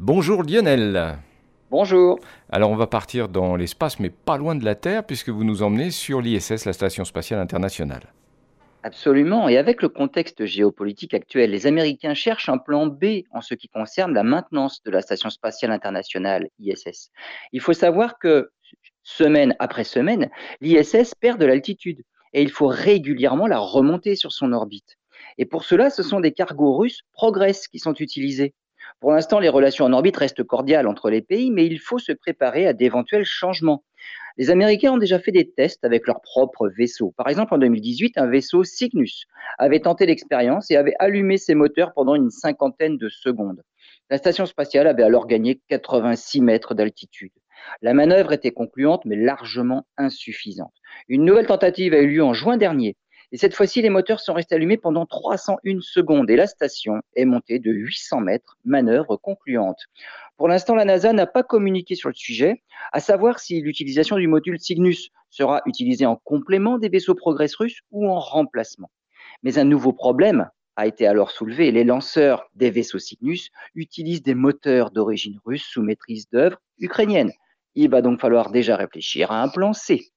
Bonjour Lionel. Bonjour. Alors on va partir dans l'espace, mais pas loin de la Terre, puisque vous nous emmenez sur l'ISS, la Station spatiale internationale. Absolument. Et avec le contexte géopolitique actuel, les Américains cherchent un plan B en ce qui concerne la maintenance de la Station spatiale internationale, ISS. Il faut savoir que semaine après semaine, l'ISS perd de l'altitude et il faut régulièrement la remonter sur son orbite. Et pour cela, ce sont des cargos russes Progress qui sont utilisés. Pour l'instant, les relations en orbite restent cordiales entre les pays, mais il faut se préparer à d'éventuels changements. Les Américains ont déjà fait des tests avec leurs propres vaisseaux. Par exemple, en 2018, un vaisseau Cygnus avait tenté l'expérience et avait allumé ses moteurs pendant une cinquantaine de secondes. La station spatiale avait alors gagné 86 mètres d'altitude. La manœuvre était concluante, mais largement insuffisante. Une nouvelle tentative a eu lieu en juin dernier. Et cette fois-ci, les moteurs sont restés allumés pendant 301 secondes et la station est montée de 800 mètres, manœuvre concluante. Pour l'instant, la NASA n'a pas communiqué sur le sujet, à savoir si l'utilisation du module Cygnus sera utilisée en complément des vaisseaux Progress russes ou en remplacement. Mais un nouveau problème a été alors soulevé. Les lanceurs des vaisseaux Cygnus utilisent des moteurs d'origine russe sous maîtrise d'œuvre ukrainienne. Il va donc falloir déjà réfléchir à un plan C.